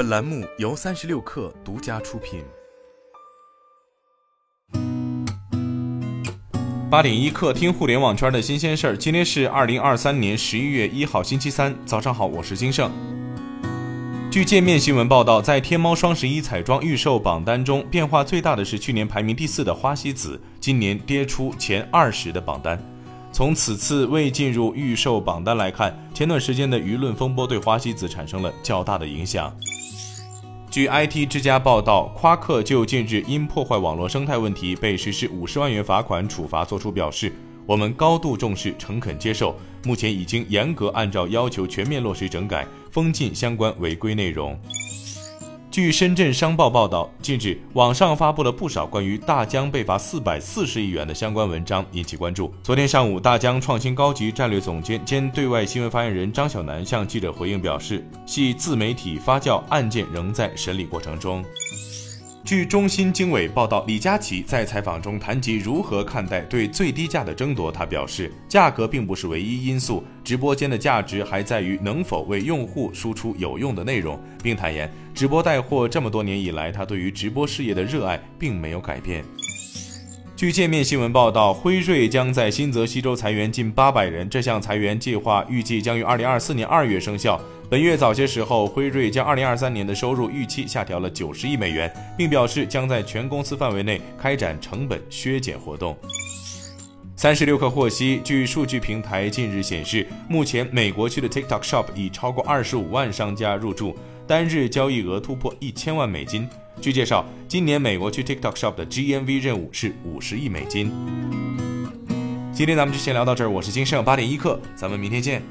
本栏目由三十六氪独家出品。八点一刻，听互联网圈的新鲜事儿。今天是二零二三年十一月一号，星期三，早上好，我是金盛。据界面新闻报道，在天猫双十一彩妆预售榜单中，变化最大的是去年排名第四的花西子，今年跌出前二十的榜单。从此次未进入预售榜单来看，前段时间的舆论风波对花西子产生了较大的影响。据 IT 之家报道，夸克就近日因破坏网络生态问题被实施五十万元罚款处罚作出表示，我们高度重视，诚恳接受，目前已经严格按照要求全面落实整改，封禁相关违规内容。据深圳商报报道，近日网上发布了不少关于大疆被罚四百四十亿元的相关文章，引起关注。昨天上午，大疆创新高级战略总监兼对外新闻发言人张晓楠向记者回应表示，系自媒体发酵案件仍在审理过程中。据中新经纬报道，李佳琦在采访中谈及如何看待对最低价的争夺，他表示，价格并不是唯一因素，直播间的价值还在于能否为用户输出有用的内容，并坦言，直播带货这么多年以来，他对于直播事业的热爱并没有改变。据界面新闻报道，辉瑞将在新泽西州裁员近八百人。这项裁员计划预计将于二零二四年二月生效。本月早些时候，辉瑞将二零二三年的收入预期下调了九十亿美元，并表示将在全公司范围内开展成本削减活动。三十六氪获悉，据数据平台近日显示，目前美国区的 TikTok Shop 已超过二十五万商家入驻，单日交易额突破一千万美金。据介绍，今年美国去 TikTok Shop 的 GMV 任务是五十亿美金。今天咱们就先聊到这儿，我是金盛八点一刻，咱们明天见。